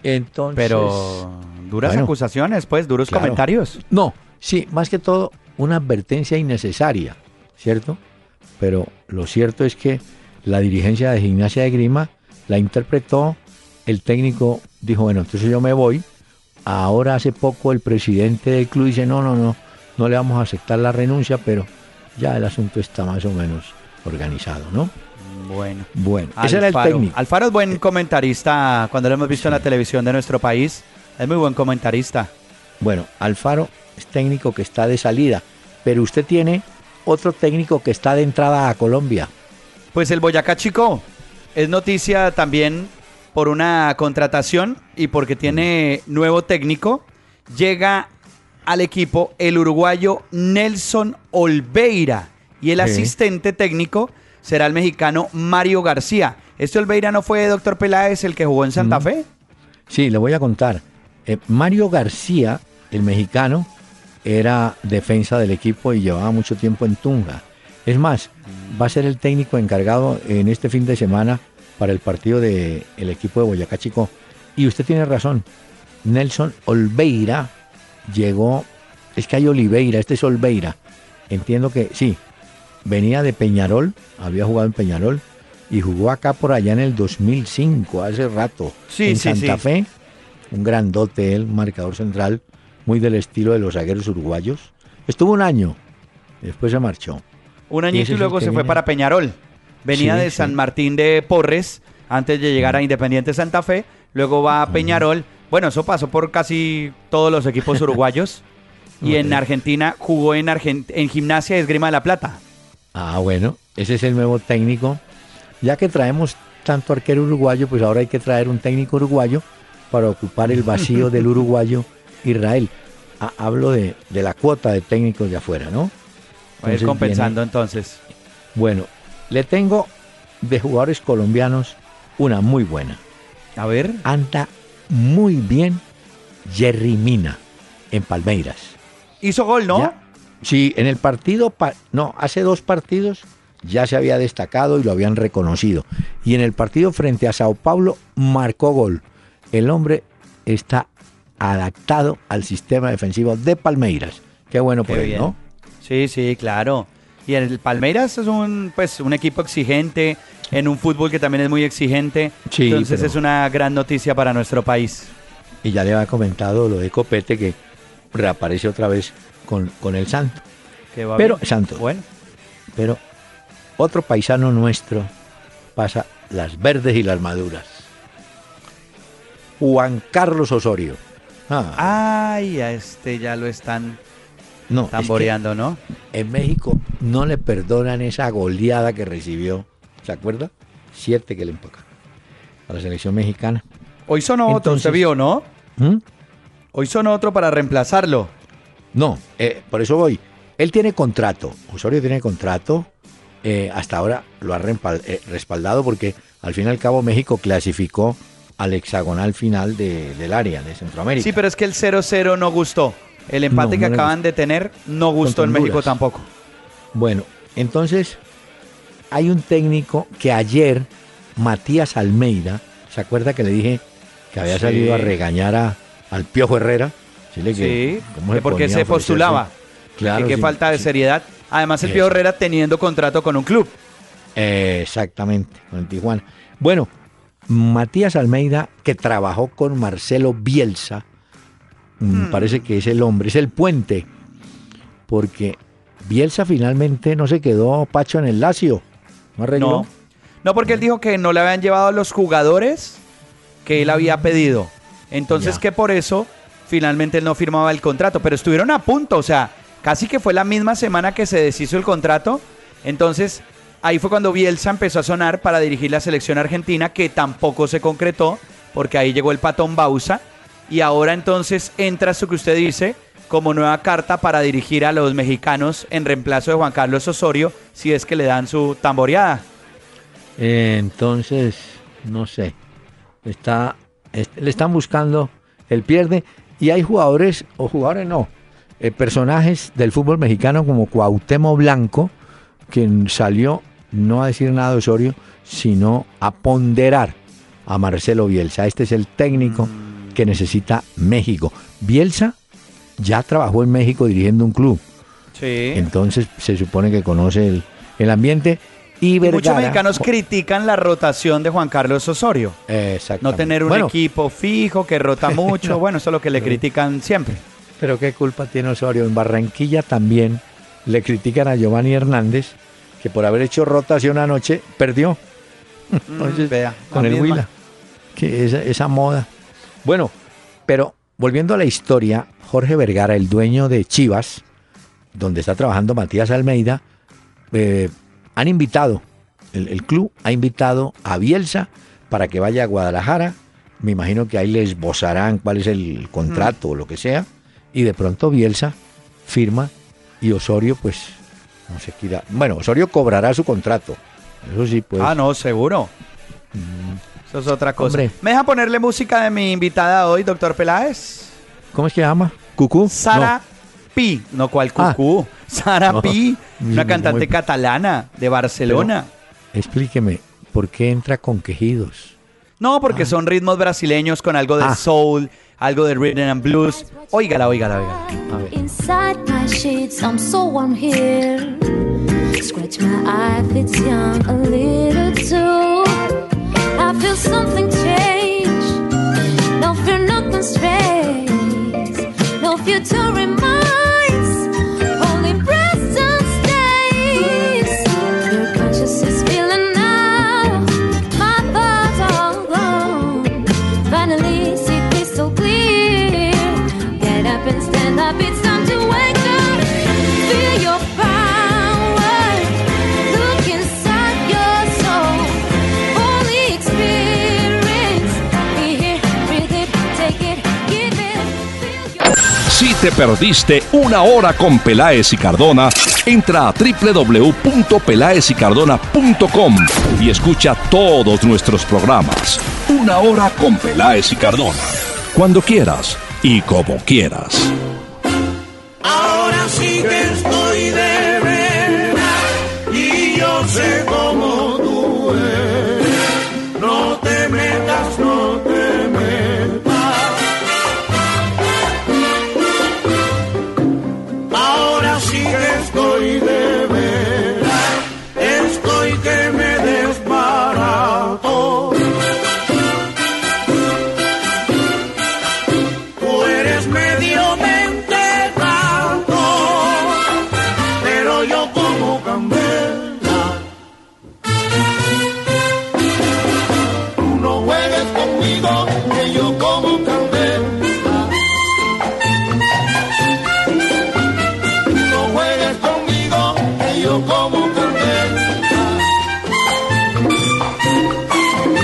Entonces, pero Duras acusaciones, pues, duros comentarios. No, sí, más que todo una advertencia innecesaria, ¿cierto? Pero lo cierto es que la dirigencia de Gimnasia de Grima la interpretó, el técnico dijo, bueno, entonces yo me voy, ahora hace poco el presidente del club dice, no, no, no, no le vamos a aceptar la renuncia, pero ya el asunto está más o menos organizado, ¿no? Bueno, bueno ese era el técnico. Alfaro es buen comentarista cuando lo hemos visto en la televisión de nuestro país. Es muy buen comentarista. Bueno, Alfaro es técnico que está de salida, pero usted tiene otro técnico que está de entrada a Colombia. Pues el Boyacá Chico es noticia también por una contratación y porque tiene nuevo técnico. Llega al equipo el uruguayo Nelson Olveira y el asistente técnico será el mexicano Mario García. ¿Este Olveira no fue doctor Peláez el que jugó en Santa Fe? Sí, le voy a contar. Eh, Mario García, el mexicano, era defensa del equipo y llevaba mucho tiempo en Tunja. Es más, va a ser el técnico encargado en este fin de semana para el partido del equipo de Boyacá Chico. Y usted tiene razón, Nelson Olveira llegó, es que hay Oliveira, este es Olveira. Entiendo que sí, venía de Peñarol, había jugado en Peñarol y jugó acá por allá en el 2005, hace rato, sí, en Santa Fe. Un grandote, el marcador central, muy del estilo de los zagueros uruguayos. Estuvo un año, después se marchó. Un añito y, luego se fue para Peñarol. Venía de San Martín de Porres antes de llegar a Independiente Santa Fe, luego va a Peñarol. Bueno, eso pasó por casi todos los equipos uruguayos. y en Argentina jugó en, en Gimnasia Esgrima de la Plata. Ah, bueno, ese es el nuevo técnico. Ya que traemos tanto arquero uruguayo, pues ahora hay que traer un técnico uruguayo para ocupar el vacío del uruguayo Israel. Ah, hablo de, la cuota de técnicos de afuera, ¿no? Va a ir compensando entonces. Bueno, le tengo de jugadores colombianos una muy buena. A ver. Anda muy bien Jerry Mina en Palmeiras. Hizo gol, ¿no? Sí, en el partido, no, hace dos partidos ya se había destacado y lo habían reconocido. Y en el partido frente a Sao Paulo marcó gol. El hombre está adaptado al sistema defensivo de Palmeiras. Qué bueno por él, ¿no? Sí, sí, claro. Y el Palmeiras es un, pues, un equipo exigente, en un fútbol que también es muy exigente. Entonces es una gran noticia para nuestro país. Y ya le había comentado lo de Copete que reaparece otra vez con, el santo. pero, santo. Bueno. Pero otro paisano nuestro pasa las verdes y las maduras. Juan Carlos Osorio. Ah. Ay, a este ya lo están no, tamboreando, ¿no? En México no le perdonan esa goleada que recibió. ¿Se acuerda? Siete que le empacaron a la selección mexicana. Hoy son otro, se vio, ¿no? ¿Mm? Hoy son otro para reemplazarlo. No, eh, por eso voy. Él tiene contrato, Osorio tiene contrato, eh, hasta ahora lo ha eh, respaldado porque al fin y al cabo México clasificó al hexagonal final del área de Centroamérica. Sí, pero es que el 0-0 no gustó. El empate que acaban de tener no gustó en México tampoco. Bueno, entonces hay un técnico que ayer, Matías Almeida, ¿se acuerda que le dije que había salido a regañar a, al Piojo Herrera? Sí, porque se postulaba. Claro. qué falta de seriedad. Además, el Pío Herrera teniendo contrato con un club. exactamente, con Tijuana. Bueno, Matías Almeida, que trabajó con Marcelo Bielsa, mm, hmm. parece que es el hombre, es el puente, porque Bielsa finalmente no se quedó Pacho en el Lazio. ¿No arregló? No, porque él dijo que no le habían llevado los jugadores que él había pedido. Entonces, que por eso finalmente él no firmaba el contrato, pero estuvieron a punto, o sea, casi que fue la misma semana que se deshizo el contrato. Entonces, ahí fue cuando Bielsa empezó a sonar para dirigir la selección argentina, que tampoco se concretó, porque ahí llegó el patón Bausa. Y ahora entonces entra eso que usted dice como nueva carta para dirigir a los mexicanos en reemplazo de Juan Carlos Osorio, si es que le dan su tamboreada. entonces, no sé, está, le están buscando, el pierde y hay jugadores, o jugadores no, eh, personajes del fútbol mexicano como Cuauhtémoc Blanco, quien salió no a decir nada de Osorio, sino a ponderar a Marcelo Bielsa. Este es el técnico que necesita México. Bielsa ya trabajó en México dirigiendo un club. Sí. Entonces se supone que conoce el, el ambiente Y, muchos mexicanos critican la rotación de Juan Carlos Osorio. No tener un equipo fijo que rota mucho. bueno, eso es lo que le critican siempre. Pero qué culpa tiene Osorio. En Barranquilla también le critican a Giovanni Hernández que por haber hecho rotación anoche perdió. Mm, Entonces, vea, con el Huila. Que esa, esa moda. Bueno, pero volviendo a la historia, Jorge Vergara, el dueño de Chivas, donde está trabajando Matías Almeida, eh, han invitado, el, club ha invitado a Bielsa para que vaya a Guadalajara. Me imagino que ahí les bozarán cuál es el contrato o lo que sea. Y de pronto Bielsa firma y Osorio, pues, no sé qué Bueno, Osorio cobrará su contrato. Eso sí, pues. Ah, no, seguro. Mm. Eso es otra cosa. ¿Me deja ponerle música de mi invitada hoy, doctor Peláez? ¿Cómo es que se llama? ¿Cucú? Sara Pi. No, ¿cuál ah. Cucú? Sara Pi, una cantante catalana de Barcelona. explíqueme, ¿por qué entra con quejidos? No, porque ah. son ritmos brasileños con algo de ah. soul, algo de rhythm and blues. Óigala, óigala, óigala. A ver. Inside my sheets, I'm so warm here. Scratch my eye if it's young a little too. I feel something change. No fear, nothing strange. No future in te perdiste una hora con Peláez y Cardona, entra a www.pelaezicardona.com y escucha todos nuestros programas. Una hora con Peláez y Cardona. Cuando quieras y como quieras. Ahora sí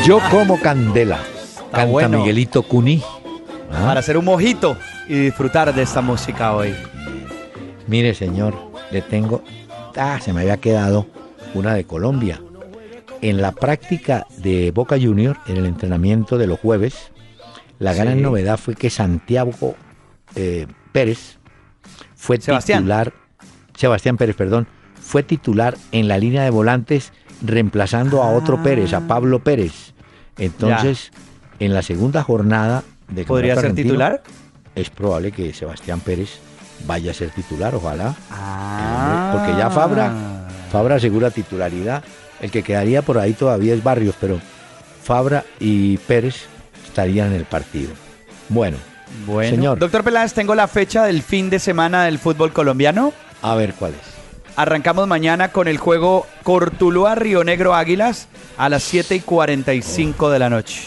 Yo como candela. Canta Miguelito Cuní. ¿Ah? Para hacer un mojito y disfrutar de esta música hoy. Mire, señor, le tengo. Ah, se me había quedado una de Colombia. En la práctica de Boca Junior, en el entrenamiento de los jueves, la gran novedad fue que Santiago eh, Pérez fue titular. Sebastián Pérez, perdón, fue titular en la línea de volantes reemplazando a otro Pérez, a Pablo Pérez. Entonces, en la segunda jornada de ¿Podría ser titular? Es probable que Sebastián Pérez vaya a ser titular, ojalá. Ah. Porque ya Fabra, Fabra asegura titularidad. El que quedaría por ahí todavía es Barrios, pero Fabra y Pérez estarían en el partido. Bueno, bueno. señor. Doctor Peláez, tengo la fecha del fin de semana del fútbol colombiano. A ver cuál es. Arrancamos mañana con el juego Cortuluá Río Negro Águilas a las 7 y 45 de la noche.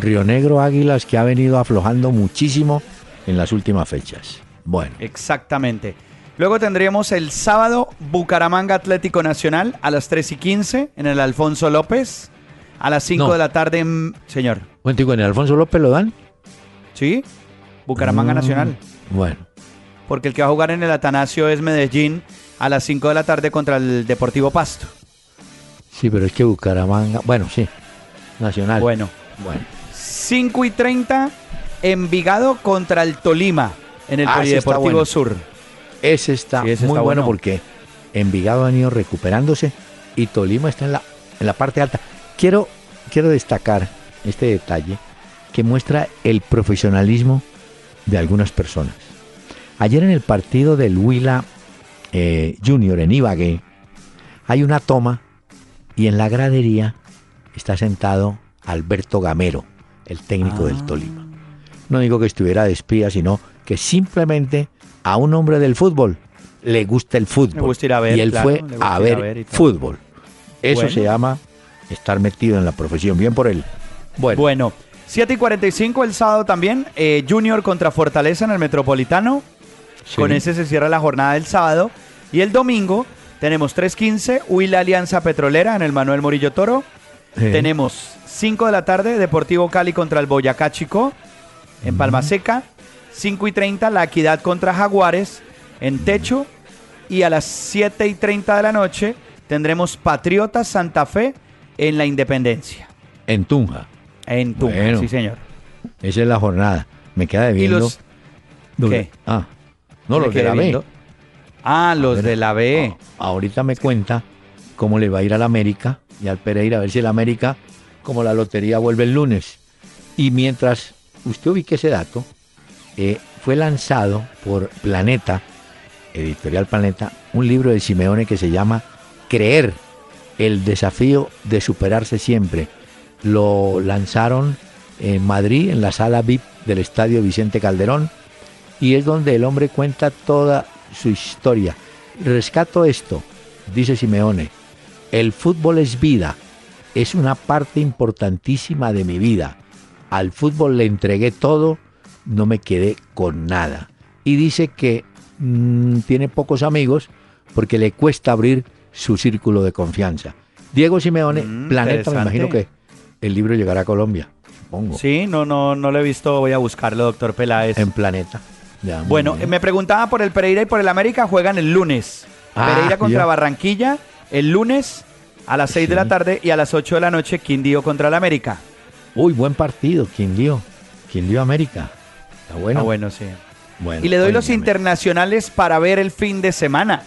Río Negro Águilas que ha venido aflojando muchísimo en las últimas fechas. Bueno. Exactamente. Luego tendríamos el sábado Bucaramanga Atlético Nacional a las 3 y 15 en el Alfonso López. A las 5 de la tarde, en... señor. Bueno, ¿en el Alfonso López lo dan? Sí, Bucaramanga mm, Nacional. Bueno. Porque el que va a jugar en el Atanasio es Medellín a las 5 de la tarde contra el Deportivo Pasto. Sí, pero es que Bucaramanga, bueno, sí, Nacional. Bueno, bueno. 5 y 30, Envigado contra el Tolima en el ah, Polideportivo Sur. Ese está muy bueno, porque Envigado ha ido recuperándose y Tolima está en la, en la parte alta. Quiero, quiero destacar este detalle que muestra el profesionalismo de algunas personas. Ayer en el partido del Huila eh, Junior en Ibagué, hay una toma Y en la gradería está sentado Alberto Gamero, el técnico del ah. Tolima. No digo que estuviera de espía, sino que simplemente a un hombre del fútbol le gusta el fútbol. y él fue a ver, fútbol. Eso se llama estar metido en la profesión. Bien por él. Bueno. bueno 7 y 45 el sábado también. Eh, Junior contra Fortaleza en el Metropolitano. Con ese se cierra la jornada del sábado. Y el domingo tenemos 3.15, Huila Alianza Petrolera en el Manuel Morillo Toro. Tenemos 5 de la tarde, Deportivo Cali contra el Boyacá Chico en Palma Seca. 5 y 30, La Equidad contra Jaguares en Techo. Y a las 7 y 30 de la noche tendremos Patriotas Santa Fe en la Independencia. En Tunja. En Tunja, sí señor. Esa es la jornada. Me queda debiendo. ¿Y los... ¿Qué? Ah, no, los de la B. Ah, los de la B. ahorita me cuenta cómo le va a ir al América y al Pereira, a ver si el América, como la lotería, vuelve el lunes. Y mientras usted ubique ese dato, eh, fue lanzado por Planeta, Editorial Planeta, un libro de Simeone que se llama Creer, el desafío de superarse siempre. Lo lanzaron en Madrid, en la sala VIP del Estadio Vicente Calderón, y es donde el hombre cuenta toda su historia. Rescato esto, dice Simeone, el fútbol es vida, es una parte importantísima de mi vida. Al fútbol le entregué todo, no me quedé con nada. Y dice que mm, tiene pocos amigos porque le cuesta abrir su círculo de confianza. Diego Simeone, mm, Planeta, me imagino que el libro llegará a Colombia, supongo. Sí, no, no, no lo he visto, voy a buscarlo, doctor Peláez. En Planeta. Bueno, me preguntaba por el Pereira y por el América, juegan el lunes. Ah, Pereira contra Barranquilla, el lunes a las 6 de la tarde y a las 8 de la noche, Quindío contra el América. Uy, buen partido, Quindío. Quindío América. Está bueno. Está bueno, sí. Bueno, y le doy los internacionales para ver el fin de semana.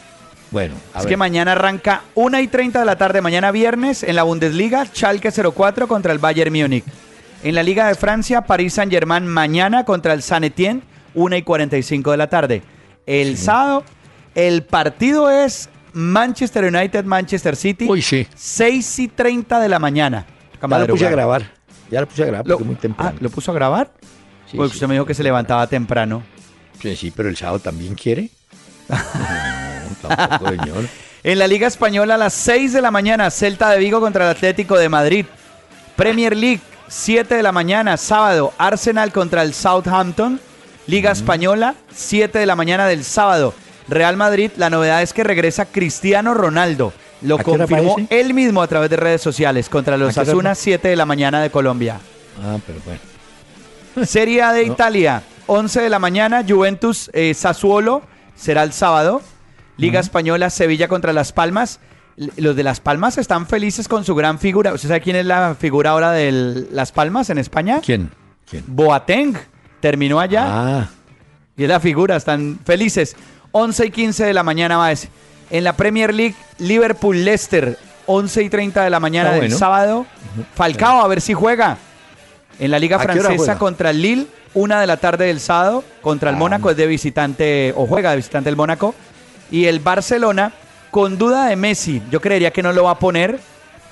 Bueno, es que mañana arranca 1 y 30 de la tarde, mañana viernes, en la Bundesliga, Schalke 04 contra el Bayern Múnich. En la Liga de Francia, París Saint-Germain mañana contra el Saint Etienne, 1 y 45 de la tarde. El sábado, el partido es Manchester United, Manchester City. Uy, sí. 6 y 30 de la mañana. Ya lo puse a grabar. Ya lo puse a grabar porque muy temprano. Ah, ¿Lo puso a grabar? Sí, porque usted me dijo que se levantaba temprano. Sí, sí, pero el sábado también quiere. En la Liga Española a las 6 de la mañana, Celta de Vigo contra el Atlético de Madrid. Premier League, 7 de la mañana, sábado, Arsenal contra el Southampton. Liga Española, 7 de la mañana del sábado. Real Madrid, la novedad es que regresa Cristiano Ronaldo. Lo confirmó él mismo a través de redes sociales contra los Asuna, 7 de la mañana de Colombia. Ah, pero bueno. Serie A de Italia, 11 de la mañana, Juventus eh, Sassuolo, será el sábado. Liga Española, Sevilla contra Las Palmas. Los de Las Palmas están felices con su gran figura. ¿Usted sabe quién es la figura ahora de Las Palmas en España? ¿Quién? Boateng. Terminó allá. Ah. Y es la figura, están felices. 11 y 15 de la mañana más. En la Premier League, Liverpool-Leicester, 11 y 30 de la mañana del sábado. Falcao, a ver si juega. En la Liga Francesa contra el Lille, una de la tarde del sábado. Contra el ah. Mónaco es de visitante, o juega de visitante el Mónaco. Y el Barcelona, con duda de Messi, yo creería que no lo va a poner.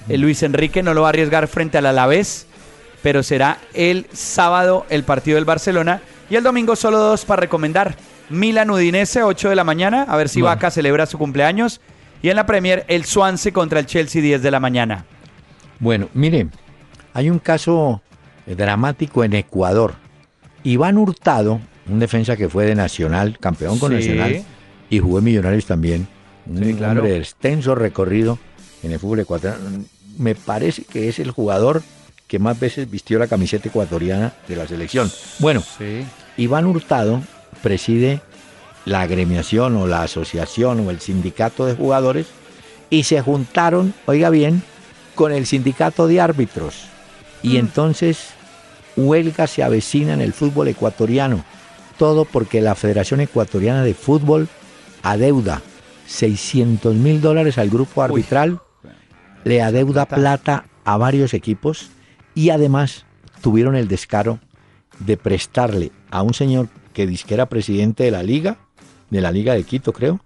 El Luis Enrique no lo va a arriesgar frente al Alavés, pero será el sábado el partido del Barcelona. Y el domingo solo dos para recomendar. Milan Udinese, 8 de la mañana, a ver si Vaca celebra su cumpleaños. Y en la Premier, el Swansea contra el Chelsea, 10 de la mañana. Bueno, mire, hay un caso dramático en Ecuador. Iván Hurtado, un defensa que fue de Nacional, campeón con Nacional, y jugó en Millonarios también. Un hombre de extenso recorrido en el fútbol ecuatoriano. Me parece que es el jugador que más veces vistió la camiseta ecuatoriana de la selección. Bueno, Iván Hurtado preside la agremiación o la asociación o el sindicato de jugadores y se juntaron, oiga bien, con el sindicato de árbitros. Y mm. entonces huelga se avecina en el fútbol ecuatoriano. Todo porque la Federación Ecuatoriana de Fútbol adeuda 600 mil dólares al grupo arbitral, le adeuda plata a varios equipos y además tuvieron el descaro de prestarle a un señor que dice que era presidente de la liga, de la liga de Quito creo,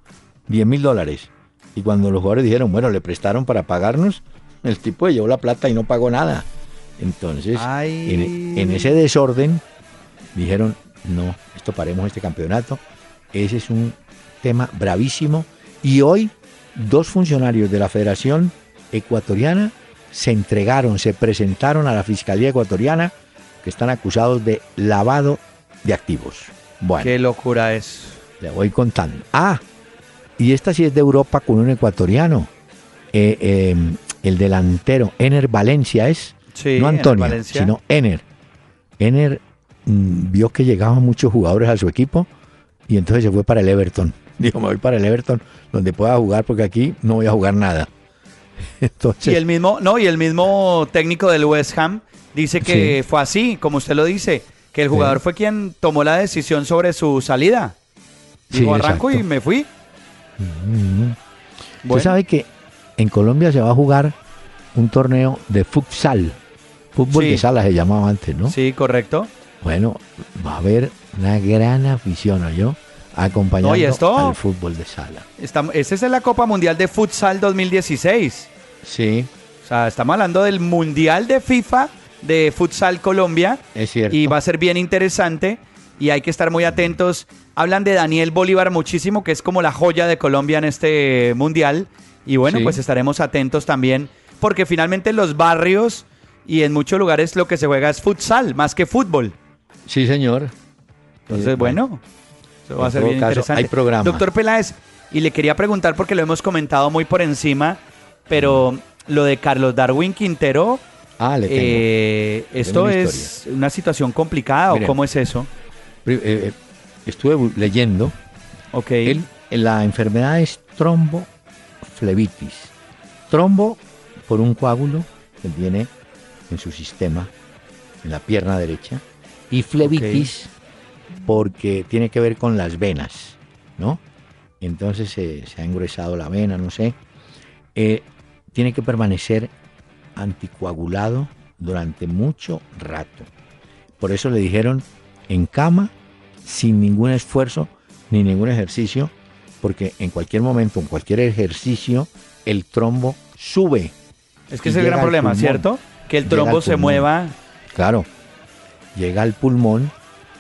10 mil dólares. Y cuando los jugadores dijeron, bueno, le prestaron para pagarnos, El tipo llevó la plata y no pagó nada. Entonces, en, en, ese desorden, dijeron, no, esto paremos este campeonato. Ese es un tema bravísimo. Y hoy, dos funcionarios de la Federación Ecuatoriana se entregaron, se presentaron a la Fiscalía Ecuatoriana que están acusados de lavado de activos. Bueno. Qué locura es. Le voy contando. Ah, y esta sí es de Europa con un ecuatoriano. Eh, eh, el delantero, Ener Valencia es. no Antonio, sino Ener. Ener mm, vio que llegaban muchos jugadores a su equipo y entonces se fue para el Everton. Dijo, me voy para el Everton donde pueda jugar porque aquí no voy a jugar nada. Entonces, y el mismo, no, y el mismo técnico del West Ham dice que fue así, como usted lo dice, que el jugador fue quien tomó la decisión sobre su salida. Dijo, arranco y me fui. Usted sabe que en Colombia se va a jugar un torneo de futsal. Fútbol de sala se llamaba antes, ¿no? Sí, correcto. Bueno, va a haber una gran afición, yo acompañando al fútbol de sala. Esa es la Copa Mundial de Futsal 2016. Sí. O sea, estamos hablando del Mundial de FIFA de Futsal Colombia. Es cierto. Y va a ser bien interesante y hay que estar muy atentos. Hablan de Daniel Bolívar muchísimo, que es como la joya de Colombia en este Mundial. Y bueno, pues estaremos atentos también, porque finalmente en los barrios y en muchos lugares lo que se juega es futsal, más que fútbol. Sí, señor. Entonces, bueno, eso va a ser bien interesante. Hay programa. Doctor Peláez, y le quería preguntar porque lo hemos comentado muy por encima, pero lo de Carlos Darwin Quintero, ah, le tengo. Eh, ¿esto es una situación complicada o cómo es eso? Eh, eh, estuve leyendo. Ok. la enfermedad es tromboflebitis. Trombo por un coágulo que viene en su sistema, en la pierna derecha, y flebitis porque tiene que ver con las venas, ¿no? Entonces se ha engruesado la vena, no sé. Eh, tiene que permanecer anticoagulado durante mucho rato. Por eso le dijeron en cama, sin ningún esfuerzo ni ningún ejercicio, porque en cualquier momento, en cualquier ejercicio, el trombo sube. Es que es el gran problema, ¿cierto? Que el trombo se mueva. Claro, llega al pulmón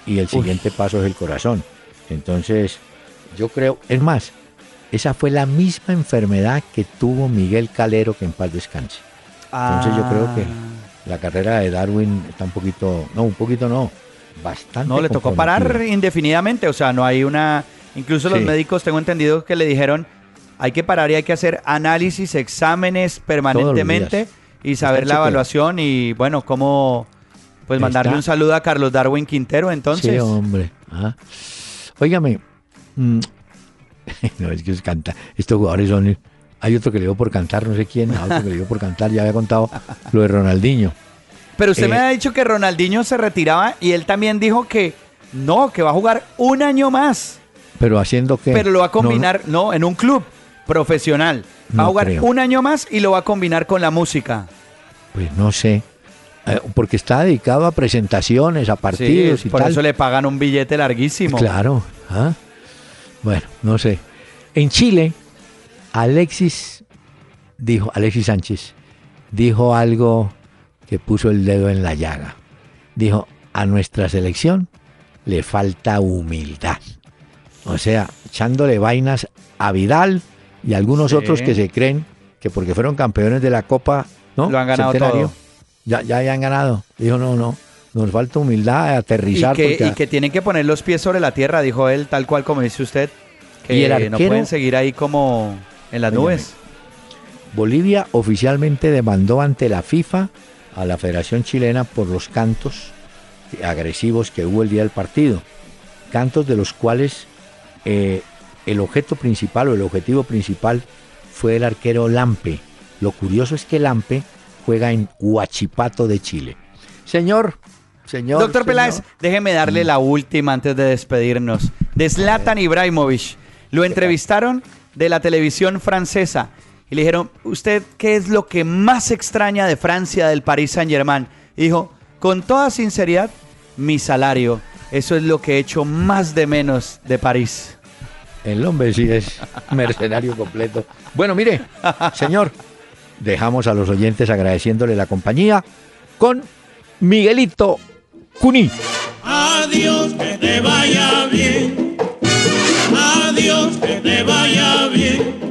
y el siguiente paso es el corazón. Entonces, yo creo, es más, esa fue la misma enfermedad que tuvo Miguel Calero, que en paz descanse. Entonces yo creo que ah. la carrera de Darwin está un poquito, no, un poquito no, bastante. No, le tocó parar indefinidamente, o sea, no hay una... Incluso los médicos, tengo entendido que le dijeron, hay que parar y hay que hacer análisis, exámenes permanentemente y saber la evaluación y bueno, cómo pues mandarle un saludo a Carlos Darwin Quintero entonces. Sí, hombre. Ah. Óigame, mm, no es que es canta, estos jugadores son hay otro que le dio por cantar, no sé quién, otro que le dio por cantar, ya había contado lo de Ronaldinho. Pero usted me eh, ha dicho que Ronaldinho se retiraba y él también dijo que no, que va a jugar un año más. Pero haciendo que. Pero lo va a combinar, no, en un club profesional. Va a jugar un año más y lo va a combinar con la música. Pues no sé. Eh, porque está dedicado a presentaciones, a partidos y por eso le pagan un billete larguísimo. Claro. ¿ah? Bueno, no sé. En Chile, Alexis dijo, Alexis Sánchez dijo algo que puso el dedo en la llaga. Dijo, a nuestra selección le falta humildad. O sea, echándole vainas a Vidal y algunos otros que se creen que porque fueron campeones de la Copa, ¿no? Lo han ganado todo. Ya, ya, han ganado. Dijo, no, no, nos falta humildad, aterrizar. Y que, y que tienen que poner los pies sobre la tierra, dijo él, tal cual como dice usted. Que no pueden seguir ahí como en las nubes. Bolivia oficialmente demandó ante la FIFA a la Federación Chilena por los cantos agresivos que hubo el día del partido. Cantos de los cuales eh, el objeto principal o el objetivo principal fue el arquero Lampe. Lo curioso es que Lampe juega en Huachipato de Chile. Señor, señor. Doctor Peláez, déjeme darle la última antes de despedirnos. De Zlatan Ibrahimovic. Lo entrevistaron de la televisión francesa y le dijeron, ¿usted qué es lo que más extraña de Francia, del Paris Saint Germain? Y dijo, con toda sinceridad, mi salario. Eso es lo que he hecho más de menos de París. El hombre sí es mercenario completo. Bueno, mire, señor, dejamos a los oyentes agradeciéndole la compañía con Miguelito Cuní. Adiós, que te vaya bien. Adiós, que te vaya bien.